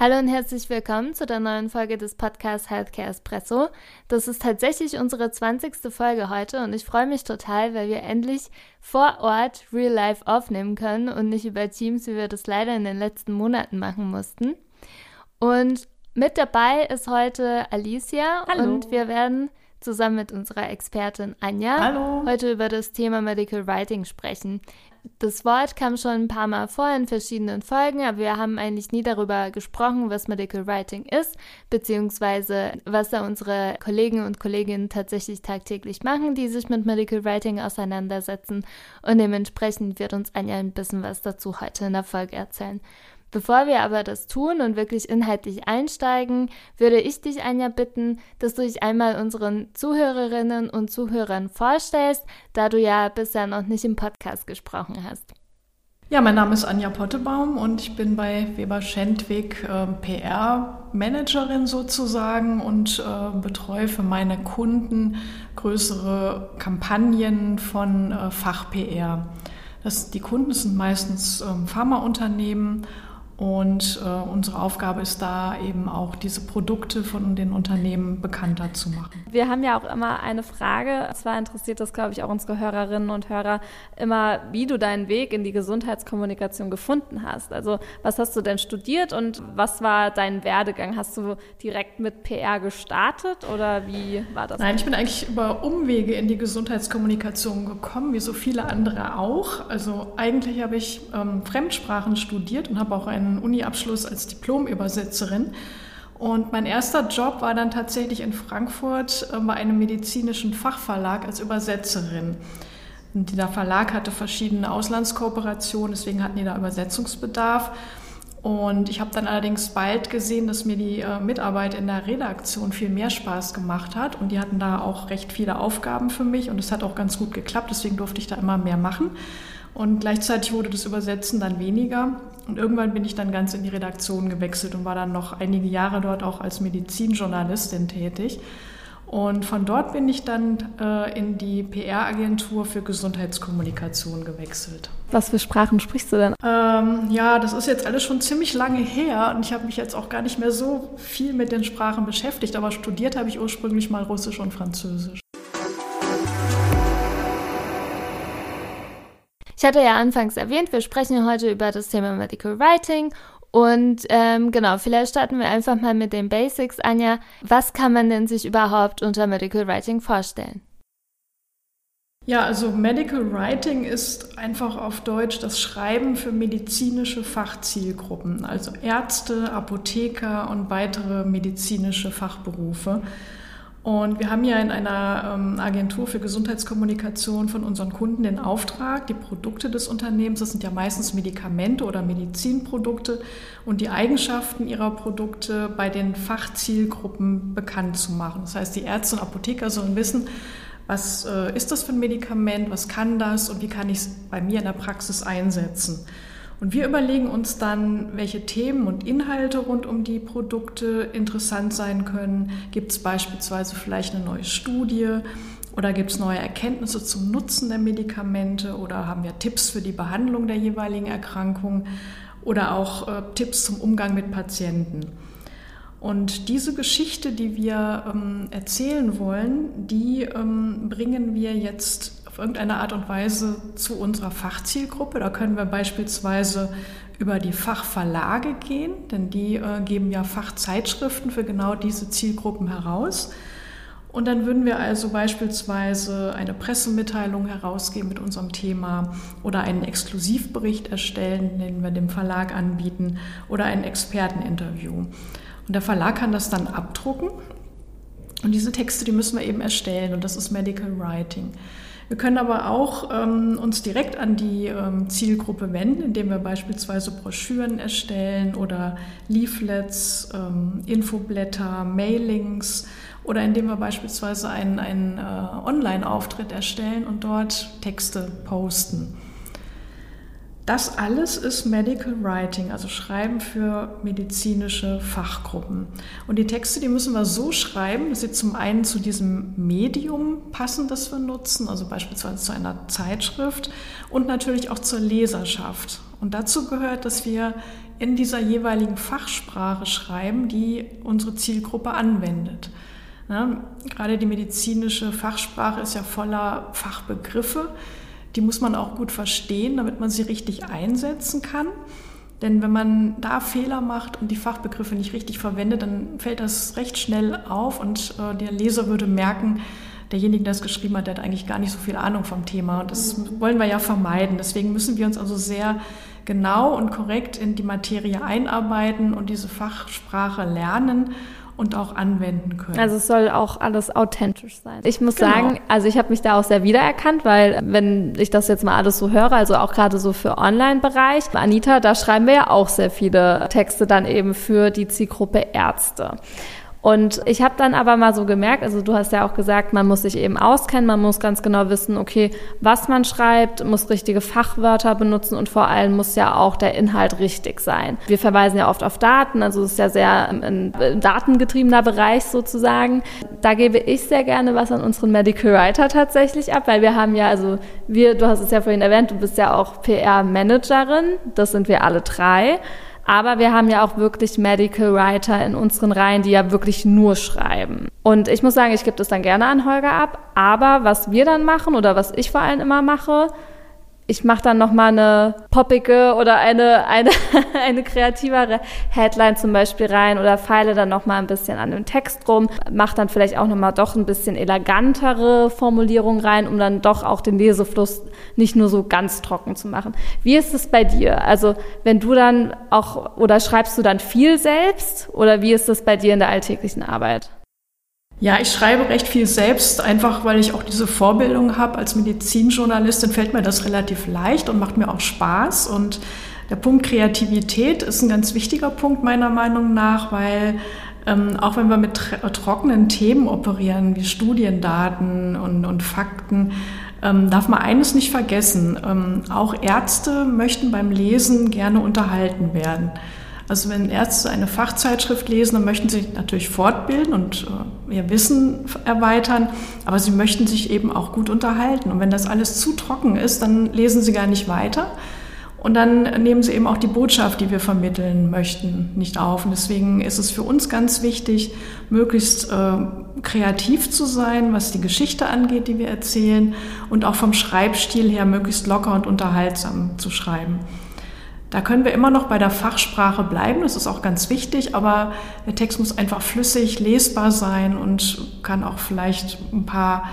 Hallo und herzlich willkommen zu der neuen Folge des Podcasts Healthcare Espresso. Das ist tatsächlich unsere 20. Folge heute und ich freue mich total, weil wir endlich vor Ort Real Life aufnehmen können und nicht über Teams, wie wir das leider in den letzten Monaten machen mussten. Und mit dabei ist heute Alicia Hallo. und wir werden zusammen mit unserer Expertin Anja Hallo. heute über das Thema Medical Writing sprechen. Das Wort kam schon ein paar Mal vor in verschiedenen Folgen, aber wir haben eigentlich nie darüber gesprochen, was Medical Writing ist, beziehungsweise was da unsere Kollegen und Kolleginnen tatsächlich tagtäglich machen, die sich mit Medical Writing auseinandersetzen. Und dementsprechend wird uns Anja ein bisschen was dazu heute in der Folge erzählen. Bevor wir aber das tun und wirklich inhaltlich einsteigen, würde ich dich, Anja, bitten, dass du dich einmal unseren Zuhörerinnen und Zuhörern vorstellst, da du ja bisher noch nicht im Podcast gesprochen hast. Ja, mein Name ist Anja Pottebaum und ich bin bei Weber Schendwig äh, PR-Managerin sozusagen und äh, betreue für meine Kunden größere Kampagnen von äh, Fach-PR. die Kunden sind meistens ähm, Pharmaunternehmen und äh, unsere Aufgabe ist da eben auch, diese Produkte von den Unternehmen bekannter zu machen. Wir haben ja auch immer eine Frage, und zwar interessiert das, glaube ich, auch unsere Hörerinnen und Hörer immer, wie du deinen Weg in die Gesundheitskommunikation gefunden hast. Also was hast du denn studiert und was war dein Werdegang? Hast du direkt mit PR gestartet oder wie war das? Nein, ich bin eigentlich über Umwege in die Gesundheitskommunikation gekommen, wie so viele andere auch. Also eigentlich habe ich ähm, Fremdsprachen studiert und habe auch einen einen Uni-Abschluss als Diplomübersetzerin. Und mein erster Job war dann tatsächlich in Frankfurt äh, bei einem medizinischen Fachverlag als Übersetzerin. Und der Verlag hatte verschiedene Auslandskooperationen, deswegen hatten die da Übersetzungsbedarf. Und ich habe dann allerdings bald gesehen, dass mir die äh, Mitarbeit in der Redaktion viel mehr Spaß gemacht hat. Und die hatten da auch recht viele Aufgaben für mich und es hat auch ganz gut geklappt, deswegen durfte ich da immer mehr machen. Und gleichzeitig wurde das Übersetzen dann weniger. Und irgendwann bin ich dann ganz in die Redaktion gewechselt und war dann noch einige Jahre dort auch als Medizinjournalistin tätig. Und von dort bin ich dann äh, in die PR-Agentur für Gesundheitskommunikation gewechselt. Was für Sprachen sprichst du denn? Ähm, ja, das ist jetzt alles schon ziemlich lange her und ich habe mich jetzt auch gar nicht mehr so viel mit den Sprachen beschäftigt, aber studiert habe ich ursprünglich mal Russisch und Französisch. Ich hatte ja anfangs erwähnt, wir sprechen heute über das Thema Medical Writing und ähm, genau, vielleicht starten wir einfach mal mit den Basics. Anja, was kann man denn sich überhaupt unter Medical Writing vorstellen? Ja, also Medical Writing ist einfach auf Deutsch das Schreiben für medizinische Fachzielgruppen, also Ärzte, Apotheker und weitere medizinische Fachberufe. Und wir haben ja in einer ähm, Agentur für Gesundheitskommunikation von unseren Kunden den Auftrag, die Produkte des Unternehmens, das sind ja meistens Medikamente oder Medizinprodukte, und die Eigenschaften ihrer Produkte bei den Fachzielgruppen bekannt zu machen. Das heißt, die Ärzte und Apotheker sollen wissen, was äh, ist das für ein Medikament, was kann das und wie kann ich es bei mir in der Praxis einsetzen. Und wir überlegen uns dann, welche Themen und Inhalte rund um die Produkte interessant sein können. Gibt es beispielsweise vielleicht eine neue Studie oder gibt es neue Erkenntnisse zum Nutzen der Medikamente oder haben wir Tipps für die Behandlung der jeweiligen Erkrankung oder auch äh, Tipps zum Umgang mit Patienten. Und diese Geschichte, die wir ähm, erzählen wollen, die ähm, bringen wir jetzt irgendeine Art und Weise zu unserer Fachzielgruppe. Da können wir beispielsweise über die Fachverlage gehen, denn die äh, geben ja Fachzeitschriften für genau diese Zielgruppen heraus. Und dann würden wir also beispielsweise eine Pressemitteilung herausgeben mit unserem Thema oder einen Exklusivbericht erstellen, den wir dem Verlag anbieten oder ein Experteninterview. Und der Verlag kann das dann abdrucken. Und diese Texte, die müssen wir eben erstellen und das ist Medical Writing. Wir können aber auch ähm, uns direkt an die ähm, Zielgruppe wenden, indem wir beispielsweise Broschüren erstellen oder Leaflets, ähm, Infoblätter, Mailings oder indem wir beispielsweise einen, einen äh, Online-Auftritt erstellen und dort Texte posten. Das alles ist Medical Writing, also Schreiben für medizinische Fachgruppen. Und die Texte, die müssen wir so schreiben, dass sie zum einen zu diesem Medium passen, das wir nutzen, also beispielsweise zu einer Zeitschrift und natürlich auch zur Leserschaft. Und dazu gehört, dass wir in dieser jeweiligen Fachsprache schreiben, die unsere Zielgruppe anwendet. Ja, gerade die medizinische Fachsprache ist ja voller Fachbegriffe die muss man auch gut verstehen, damit man sie richtig einsetzen kann. Denn wenn man da Fehler macht und die Fachbegriffe nicht richtig verwendet, dann fällt das recht schnell auf und äh, der Leser würde merken, derjenige, der es geschrieben hat, der hat eigentlich gar nicht so viel Ahnung vom Thema. Und das wollen wir ja vermeiden. Deswegen müssen wir uns also sehr genau und korrekt in die Materie einarbeiten und diese Fachsprache lernen und auch anwenden können. Also es soll auch alles authentisch sein. Ich muss genau. sagen, also ich habe mich da auch sehr wiedererkannt, weil wenn ich das jetzt mal alles so höre, also auch gerade so für Online-Bereich, Anita, da schreiben wir ja auch sehr viele Texte dann eben für die Zielgruppe Ärzte. Und ich habe dann aber mal so gemerkt, also du hast ja auch gesagt, man muss sich eben auskennen, man muss ganz genau wissen, okay, was man schreibt, muss richtige Fachwörter benutzen und vor allem muss ja auch der Inhalt richtig sein. Wir verweisen ja oft auf Daten, also es ist ja sehr ein datengetriebener Bereich sozusagen. Da gebe ich sehr gerne was an unseren Medical Writer tatsächlich ab, weil wir haben ja, also wir, du hast es ja vorhin erwähnt, du bist ja auch PR-Managerin, das sind wir alle drei. Aber wir haben ja auch wirklich Medical Writer in unseren Reihen, die ja wirklich nur schreiben. Und ich muss sagen, ich gebe das dann gerne an Holger ab. Aber was wir dann machen oder was ich vor allem immer mache, ich mache dann noch mal eine poppige oder eine eine eine kreativere Headline zum Beispiel rein oder feile dann noch mal ein bisschen an dem Text rum, mache dann vielleicht auch noch mal doch ein bisschen elegantere Formulierungen rein, um dann doch auch den Lesefluss nicht nur so ganz trocken zu machen. Wie ist es bei dir? Also wenn du dann auch oder schreibst du dann viel selbst oder wie ist es bei dir in der alltäglichen Arbeit? Ja, ich schreibe recht viel selbst, einfach weil ich auch diese Vorbildung habe. Als Medizinjournalistin fällt mir das relativ leicht und macht mir auch Spaß. Und der Punkt Kreativität ist ein ganz wichtiger Punkt meiner Meinung nach, weil ähm, auch wenn wir mit trockenen Themen operieren, wie Studiendaten und, und Fakten, ähm, darf man eines nicht vergessen. Ähm, auch Ärzte möchten beim Lesen gerne unterhalten werden. Also wenn Ärzte eine Fachzeitschrift lesen, dann möchten sie natürlich fortbilden und äh, ihr Wissen erweitern, aber sie möchten sich eben auch gut unterhalten. Und wenn das alles zu trocken ist, dann lesen sie gar nicht weiter. Und dann nehmen sie eben auch die Botschaft, die wir vermitteln möchten, nicht auf. Und deswegen ist es für uns ganz wichtig, möglichst äh, kreativ zu sein, was die Geschichte angeht, die wir erzählen, und auch vom Schreibstil her möglichst locker und unterhaltsam zu schreiben. Da können wir immer noch bei der Fachsprache bleiben, das ist auch ganz wichtig, aber der Text muss einfach flüssig lesbar sein und kann auch vielleicht ein paar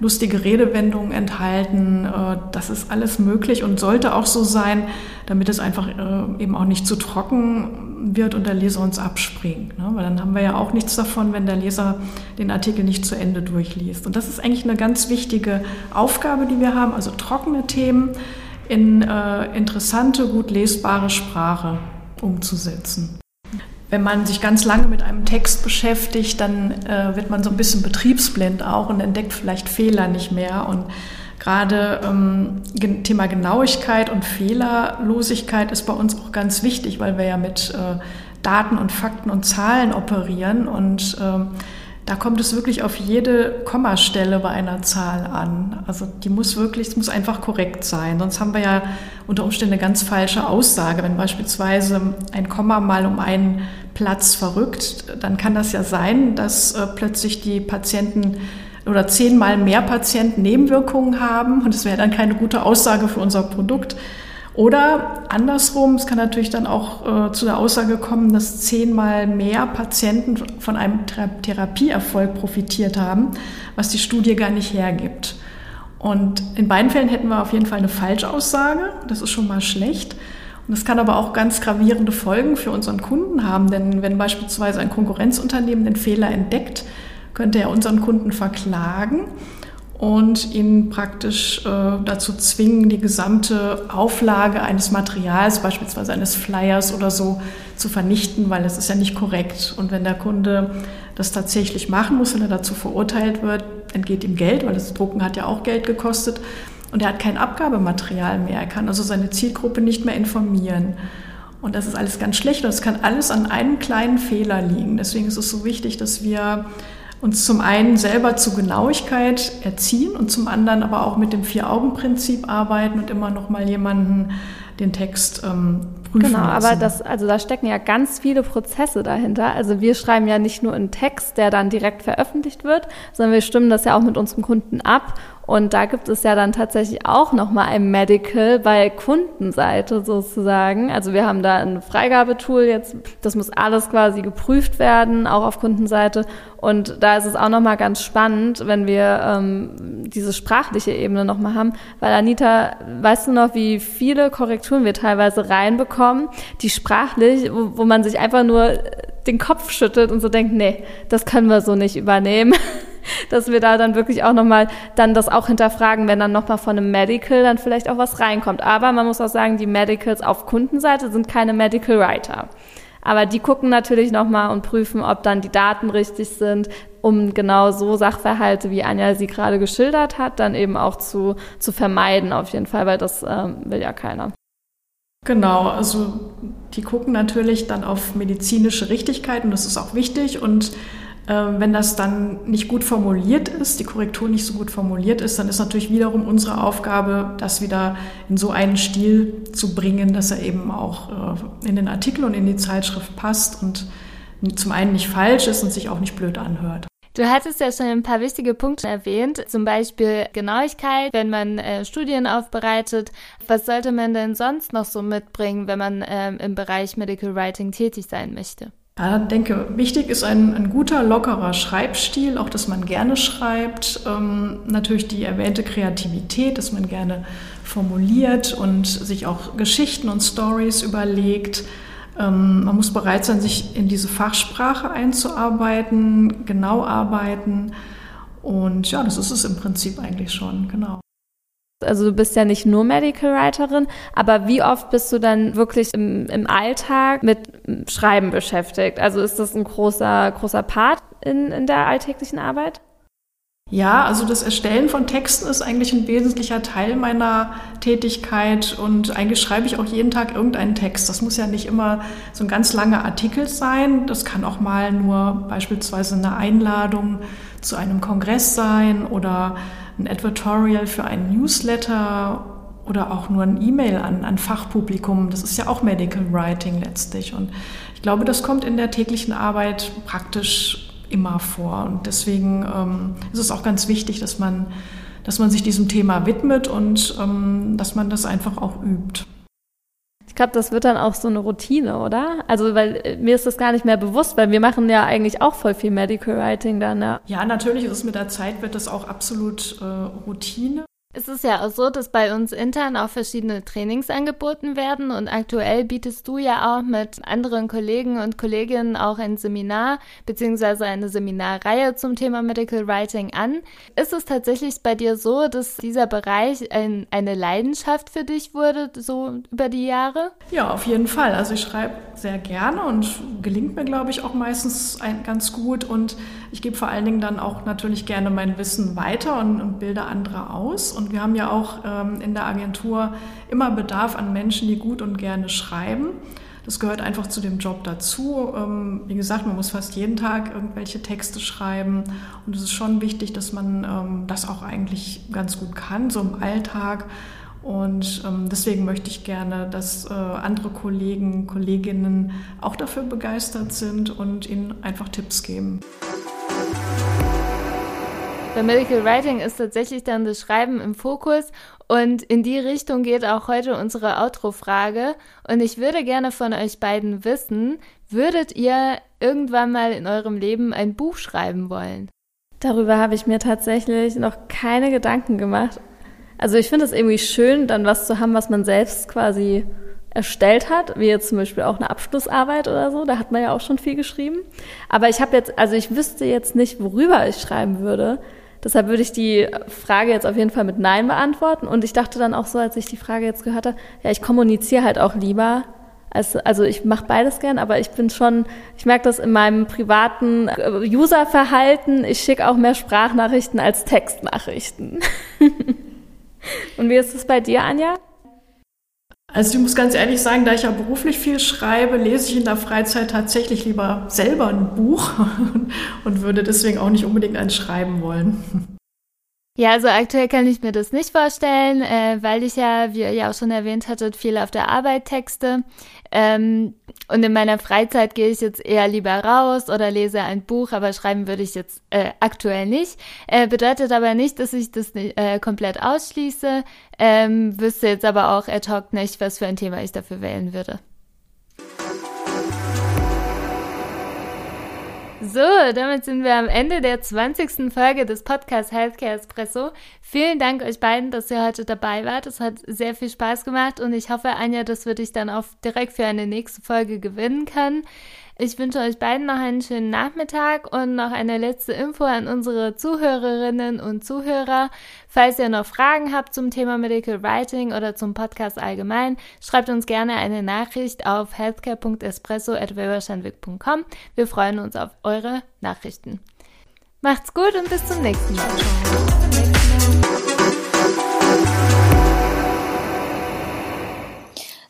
lustige Redewendungen enthalten. Äh, das ist alles möglich und sollte auch so sein, damit es einfach äh, eben auch nicht zu trocken wird und der Leser uns abspringt. Ne? Weil dann haben wir ja auch nichts davon, wenn der Leser den Artikel nicht zu Ende durchliest. Und das ist eigentlich eine ganz wichtige Aufgabe, die wir haben, also trockene Themen in äh, interessante, gut lesbare Sprache umzusetzen. Wenn man sich ganz lange mit einem Text beschäftigt, dann äh, wird man so ein bisschen betriebsblind auch und entdeckt vielleicht Fehler nicht mehr. Und gerade ähm, Thema Genauigkeit und Fehlerlosigkeit ist bei uns auch ganz wichtig, weil wir ja mit äh, Daten und Fakten und Zahlen operieren und ähm, da kommt es wirklich auf jede Kommastelle bei einer Zahl an. Also die muss wirklich, es muss einfach korrekt sein. Sonst haben wir ja unter Umständen eine ganz falsche Aussage. Wenn beispielsweise ein Komma mal um einen Platz verrückt, dann kann das ja sein, dass äh, plötzlich die Patienten oder zehnmal mehr Patienten Nebenwirkungen haben und es wäre dann keine gute Aussage für unser Produkt. Oder andersrum, es kann natürlich dann auch äh, zu der Aussage kommen, dass zehnmal mehr Patienten von einem Therapieerfolg profitiert haben, was die Studie gar nicht hergibt. Und in beiden Fällen hätten wir auf jeden Fall eine Falschaussage. Das ist schon mal schlecht. Und das kann aber auch ganz gravierende Folgen für unseren Kunden haben, denn wenn beispielsweise ein Konkurrenzunternehmen den Fehler entdeckt, könnte er unseren Kunden verklagen und ihn praktisch äh, dazu zwingen, die gesamte Auflage eines Materials, beispielsweise eines Flyers oder so, zu vernichten, weil es ist ja nicht korrekt. Und wenn der Kunde das tatsächlich machen muss, wenn er dazu verurteilt wird, entgeht ihm Geld, weil das Drucken hat ja auch Geld gekostet. und er hat kein Abgabematerial mehr. Er kann also seine Zielgruppe nicht mehr informieren. Und das ist alles ganz schlecht und es kann alles an einem kleinen Fehler liegen. Deswegen ist es so wichtig, dass wir uns zum einen selber zu Genauigkeit erziehen und zum anderen aber auch mit dem Vier-Augen-Prinzip arbeiten und immer noch mal jemanden den Text ähm, prüfen Genau, lassen. aber das, also da stecken ja ganz viele Prozesse dahinter. Also wir schreiben ja nicht nur einen Text, der dann direkt veröffentlicht wird, sondern wir stimmen das ja auch mit unserem Kunden ab und da gibt es ja dann tatsächlich auch nochmal ein Medical bei Kundenseite sozusagen. Also wir haben da ein Freigabetool jetzt, das muss alles quasi geprüft werden, auch auf Kundenseite. Und da ist es auch nochmal ganz spannend, wenn wir ähm, diese sprachliche Ebene nochmal haben. Weil Anita, weißt du noch, wie viele Korrekturen wir teilweise reinbekommen, die sprachlich, wo, wo man sich einfach nur den Kopf schüttelt und so denkt, nee, das können wir so nicht übernehmen. Dass wir da dann wirklich auch nochmal dann das auch hinterfragen, wenn dann nochmal von einem Medical dann vielleicht auch was reinkommt. Aber man muss auch sagen, die Medicals auf Kundenseite sind keine Medical Writer. Aber die gucken natürlich nochmal und prüfen, ob dann die Daten richtig sind, um genau so Sachverhalte, wie Anja sie gerade geschildert hat, dann eben auch zu, zu vermeiden auf jeden Fall, weil das ähm, will ja keiner. Genau, also die gucken natürlich dann auf medizinische Richtigkeit und das ist auch wichtig und wenn das dann nicht gut formuliert ist, die Korrektur nicht so gut formuliert ist, dann ist natürlich wiederum unsere Aufgabe, das wieder in so einen Stil zu bringen, dass er eben auch äh, in den Artikel und in die Zeitschrift passt und zum einen nicht falsch ist und sich auch nicht blöd anhört. Du hattest ja schon ein paar wichtige Punkte erwähnt, zum Beispiel Genauigkeit, wenn man äh, Studien aufbereitet. Was sollte man denn sonst noch so mitbringen, wenn man ähm, im Bereich Medical Writing tätig sein möchte? Ja, ich denke, wichtig ist ein, ein, guter, lockerer Schreibstil, auch dass man gerne schreibt. Ähm, natürlich die erwähnte Kreativität, dass man gerne formuliert und sich auch Geschichten und Stories überlegt. Ähm, man muss bereit sein, sich in diese Fachsprache einzuarbeiten, genau arbeiten. Und ja, das ist es im Prinzip eigentlich schon, genau. Also du bist ja nicht nur Medical Writerin, aber wie oft bist du dann wirklich im, im Alltag mit Schreiben beschäftigt? Also ist das ein großer, großer Part in, in der alltäglichen Arbeit? Ja, also das Erstellen von Texten ist eigentlich ein wesentlicher Teil meiner Tätigkeit und eigentlich schreibe ich auch jeden Tag irgendeinen Text. Das muss ja nicht immer so ein ganz langer Artikel sein. Das kann auch mal nur beispielsweise eine Einladung zu einem Kongress sein oder ein Advertorial für einen Newsletter oder auch nur ein E-Mail an, an Fachpublikum. Das ist ja auch Medical Writing letztlich. Und ich glaube, das kommt in der täglichen Arbeit praktisch immer vor. Und deswegen ähm, ist es auch ganz wichtig, dass man, dass man sich diesem Thema widmet und ähm, dass man das einfach auch übt. Ich glaube, das wird dann auch so eine Routine, oder? Also, weil äh, mir ist das gar nicht mehr bewusst, weil wir machen ja eigentlich auch voll viel Medical Writing dann. Ja, ja natürlich ist es mit der Zeit, wird das auch absolut äh, Routine. Es ist ja auch so, dass bei uns intern auch verschiedene Trainings angeboten werden und aktuell bietest du ja auch mit anderen Kollegen und Kolleginnen auch ein Seminar beziehungsweise eine Seminarreihe zum Thema Medical Writing an. Ist es tatsächlich bei dir so, dass dieser Bereich ein, eine Leidenschaft für dich wurde, so über die Jahre? Ja, auf jeden Fall. Also ich schreibe sehr gerne und gelingt mir, glaube ich, auch meistens ein, ganz gut und ich gebe vor allen Dingen dann auch natürlich gerne mein Wissen weiter und, und bilde andere aus. Und wir haben ja auch ähm, in der Agentur immer Bedarf an Menschen, die gut und gerne schreiben. Das gehört einfach zu dem Job dazu. Ähm, wie gesagt, man muss fast jeden Tag irgendwelche Texte schreiben. Und es ist schon wichtig, dass man ähm, das auch eigentlich ganz gut kann, so im Alltag. Und ähm, deswegen möchte ich gerne, dass äh, andere Kollegen, Kolleginnen auch dafür begeistert sind und ihnen einfach Tipps geben. Bei Medical Writing ist tatsächlich dann das Schreiben im Fokus und in die Richtung geht auch heute unsere Outro-Frage. Und ich würde gerne von euch beiden wissen, würdet ihr irgendwann mal in eurem Leben ein Buch schreiben wollen? Darüber habe ich mir tatsächlich noch keine Gedanken gemacht. Also ich finde es irgendwie schön, dann was zu haben, was man selbst quasi erstellt hat, wie jetzt zum Beispiel auch eine Abschlussarbeit oder so, da hat man ja auch schon viel geschrieben. Aber ich habe jetzt, also ich wüsste jetzt nicht, worüber ich schreiben würde. Deshalb würde ich die Frage jetzt auf jeden Fall mit Nein beantworten. Und ich dachte dann auch so, als ich die Frage jetzt gehört habe, ja, ich kommuniziere halt auch lieber. Als, also ich mache beides gern, aber ich bin schon, ich merke das in meinem privaten äh, Userverhalten, ich schicke auch mehr Sprachnachrichten als Textnachrichten. Und wie ist es bei dir, Anja? Also ich muss ganz ehrlich sagen, da ich ja beruflich viel schreibe, lese ich in der Freizeit tatsächlich lieber selber ein Buch und würde deswegen auch nicht unbedingt eins schreiben wollen. Ja, also aktuell kann ich mir das nicht vorstellen, äh, weil ich ja, wie ihr ja auch schon erwähnt hattet, viel auf der Arbeit texte. Ähm, und in meiner Freizeit gehe ich jetzt eher lieber raus oder lese ein Buch, aber schreiben würde ich jetzt äh, aktuell nicht. Äh, bedeutet aber nicht, dass ich das nicht, äh, komplett ausschließe. Ähm, wüsste jetzt aber auch ad hoc nicht, was für ein Thema ich dafür wählen würde. So, damit sind wir am Ende der 20. Folge des Podcasts Healthcare Espresso. Vielen Dank euch beiden, dass ihr heute dabei wart. Es hat sehr viel Spaß gemacht und ich hoffe, Anja, dass wir dich dann auch direkt für eine nächste Folge gewinnen können. Ich wünsche euch beiden noch einen schönen Nachmittag und noch eine letzte Info an unsere Zuhörerinnen und Zuhörer. Falls ihr noch Fragen habt zum Thema Medical Writing oder zum Podcast allgemein, schreibt uns gerne eine Nachricht auf healthcare.espresso.weberschanwick.com. Wir freuen uns auf eure Nachrichten. Macht's gut und bis zum nächsten Mal.